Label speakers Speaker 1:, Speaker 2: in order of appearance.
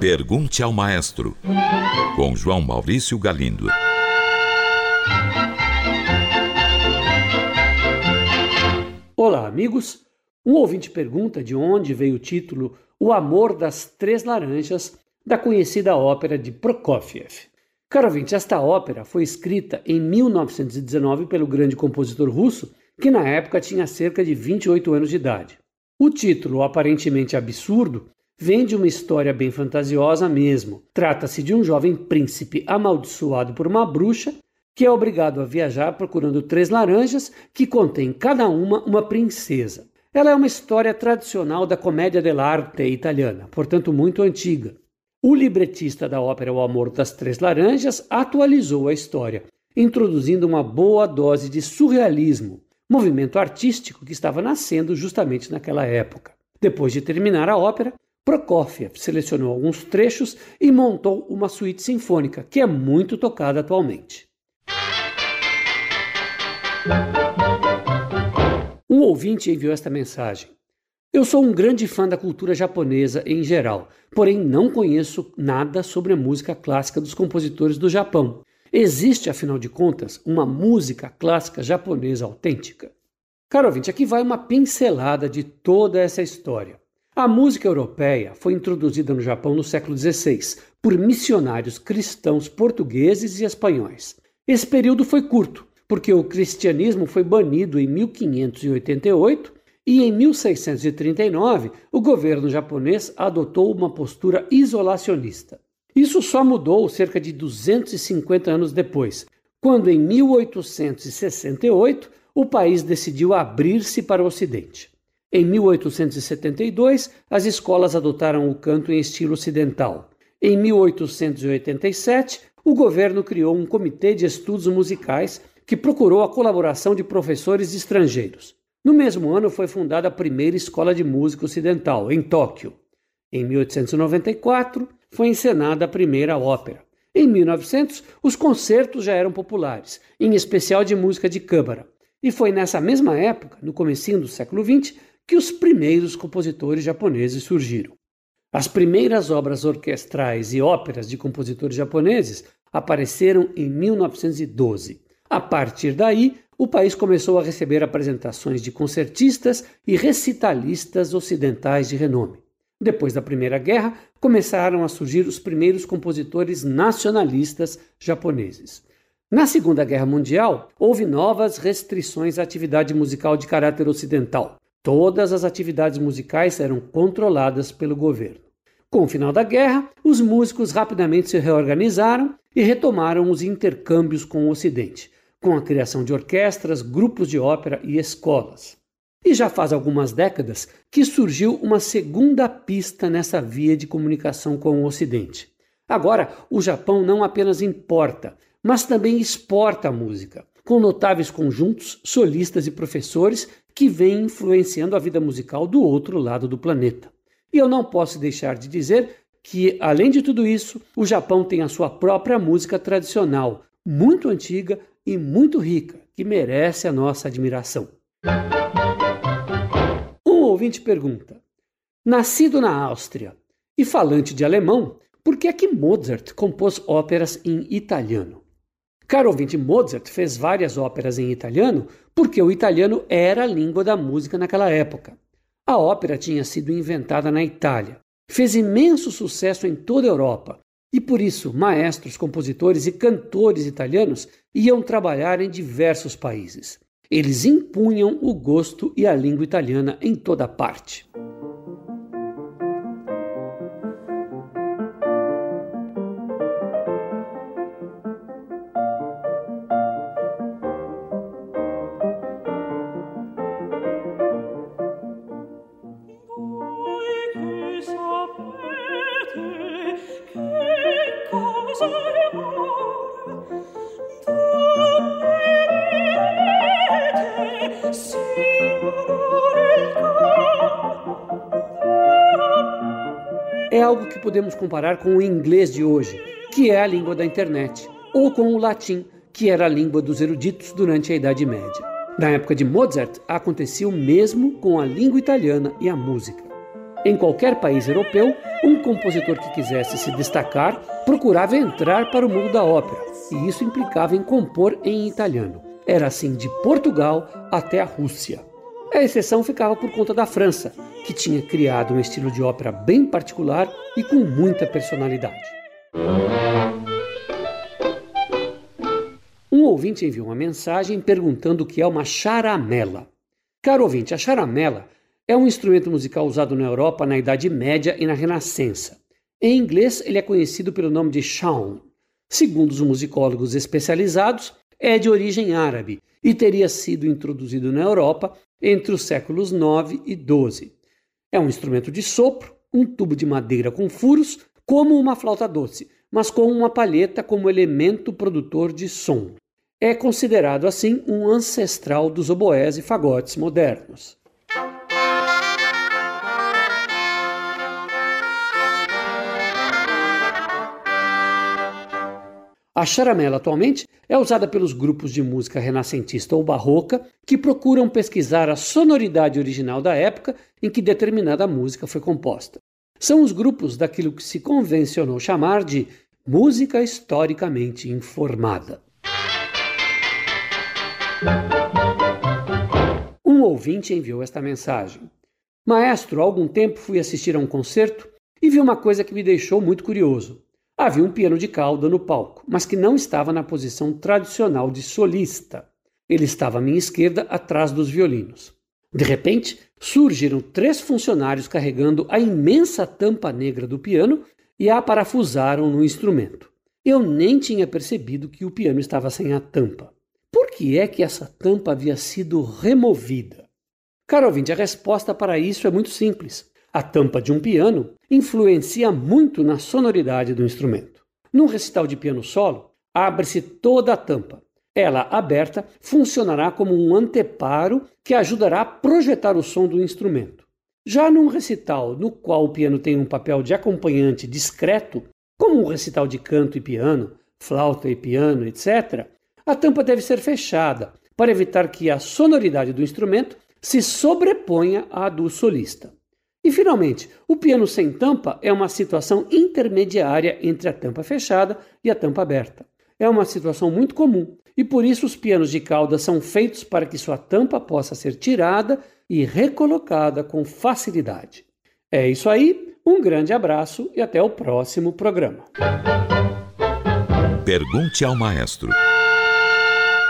Speaker 1: Pergunte ao Maestro, com João Maurício Galindo.
Speaker 2: Olá, amigos. Um ouvinte pergunta de onde veio o título O Amor das Três Laranjas, da conhecida ópera de Prokofiev. Caro ouvinte, esta ópera foi escrita em 1919 pelo grande compositor russo, que na época tinha cerca de 28 anos de idade. O título, aparentemente absurdo, vem de uma história bem fantasiosa mesmo. Trata-se de um jovem príncipe amaldiçoado por uma bruxa que é obrigado a viajar procurando três laranjas que contêm cada uma uma princesa. Ela é uma história tradicional da comédia dell'arte italiana, portanto muito antiga. O libretista da ópera O Amor das Três Laranjas atualizou a história, introduzindo uma boa dose de surrealismo, movimento artístico que estava nascendo justamente naquela época. Depois de terminar a ópera, Prokofiev selecionou alguns trechos e montou uma suíte sinfônica, que é muito tocada atualmente. Um ouvinte enviou esta mensagem. Eu sou um grande fã da cultura japonesa em geral, porém não conheço nada sobre a música clássica dos compositores do Japão. Existe, afinal de contas, uma música clássica japonesa autêntica? Caro ouvinte, aqui vai uma pincelada de toda essa história. A música europeia foi introduzida no Japão no século XVI por missionários cristãos portugueses e espanhóis. Esse período foi curto, porque o cristianismo foi banido em 1588 e em 1639 o governo japonês adotou uma postura isolacionista. Isso só mudou cerca de 250 anos depois, quando em 1868 o país decidiu abrir-se para o Ocidente. Em 1872, as escolas adotaram o canto em estilo ocidental. Em 1887, o governo criou um comitê de estudos musicais que procurou a colaboração de professores estrangeiros. No mesmo ano foi fundada a primeira escola de música ocidental, em Tóquio. Em 1894 foi encenada a primeira ópera. Em 1900, os concertos já eram populares, em especial de música de câmara. E foi nessa mesma época, no comecinho do século XX, que os primeiros compositores japoneses surgiram. As primeiras obras orquestrais e óperas de compositores japoneses apareceram em 1912. A partir daí, o país começou a receber apresentações de concertistas e recitalistas ocidentais de renome. Depois da Primeira Guerra, começaram a surgir os primeiros compositores nacionalistas japoneses. Na Segunda Guerra Mundial, houve novas restrições à atividade musical de caráter ocidental. Todas as atividades musicais eram controladas pelo governo. Com o final da guerra, os músicos rapidamente se reorganizaram e retomaram os intercâmbios com o Ocidente, com a criação de orquestras, grupos de ópera e escolas. E já faz algumas décadas que surgiu uma segunda pista nessa via de comunicação com o Ocidente. Agora, o Japão não apenas importa, mas também exporta a música, com notáveis conjuntos, solistas e professores que vêm influenciando a vida musical do outro lado do planeta. E eu não posso deixar de dizer que, além de tudo isso, o Japão tem a sua própria música tradicional, muito antiga e muito rica, que merece a nossa admiração. Ouvinte pergunta: Nascido na Áustria e falante de alemão, por que é que Mozart compôs óperas em italiano? Caro ouvinte, Mozart fez várias óperas em italiano porque o italiano era a língua da música naquela época. A ópera tinha sido inventada na Itália, fez imenso sucesso em toda a Europa e por isso maestros, compositores e cantores italianos iam trabalhar em diversos países. Eles impunham o gosto e a língua italiana em toda parte. É algo que podemos comparar com o inglês de hoje, que é a língua da internet, ou com o latim, que era a língua dos eruditos durante a Idade Média. Na época de Mozart, acontecia o mesmo com a língua italiana e a música. Em qualquer país europeu, um compositor que quisesse se destacar procurava entrar para o mundo da ópera, e isso implicava em compor em italiano. Era assim de Portugal até a Rússia. A exceção ficava por conta da França, que tinha criado um estilo de ópera bem particular e com muita personalidade. Um ouvinte enviou uma mensagem perguntando o que é uma charamela. Caro ouvinte, a charamela é um instrumento musical usado na Europa na Idade Média e na Renascença. Em inglês, ele é conhecido pelo nome de shaun. Segundo os musicólogos especializados, é de origem árabe e teria sido introduzido na Europa entre os séculos 9 e 12. É um instrumento de sopro, um tubo de madeira com furos, como uma flauta doce, mas com uma palheta como elemento produtor de som. É considerado assim um ancestral dos oboés e fagotes modernos. A charamela atualmente é usada pelos grupos de música renascentista ou barroca que procuram pesquisar a sonoridade original da época em que determinada música foi composta. São os grupos daquilo que se convencionou chamar de música historicamente informada. Um ouvinte enviou esta mensagem. Maestro, há algum tempo fui assistir a um concerto e vi uma coisa que me deixou muito curioso. Havia um piano de cauda no palco, mas que não estava na posição tradicional de solista. Ele estava à minha esquerda, atrás dos violinos. De repente, surgiram três funcionários carregando a imensa tampa negra do piano e a parafusaram no instrumento. Eu nem tinha percebido que o piano estava sem a tampa. Por que é que essa tampa havia sido removida? Caro ouvinte, a resposta para isso é muito simples. A tampa de um piano influencia muito na sonoridade do instrumento. Num recital de piano solo, abre-se toda a tampa. Ela, aberta, funcionará como um anteparo que ajudará a projetar o som do instrumento. Já num recital no qual o piano tem um papel de acompanhante discreto, como um recital de canto e piano, flauta e piano, etc., a tampa deve ser fechada para evitar que a sonoridade do instrumento se sobreponha à do solista. E, finalmente, o piano sem tampa é uma situação intermediária entre a tampa fechada e a tampa aberta. É uma situação muito comum e por isso os pianos de cauda são feitos para que sua tampa possa ser tirada e recolocada com facilidade. É isso aí, um grande abraço e até o próximo programa.
Speaker 1: Pergunte ao maestro.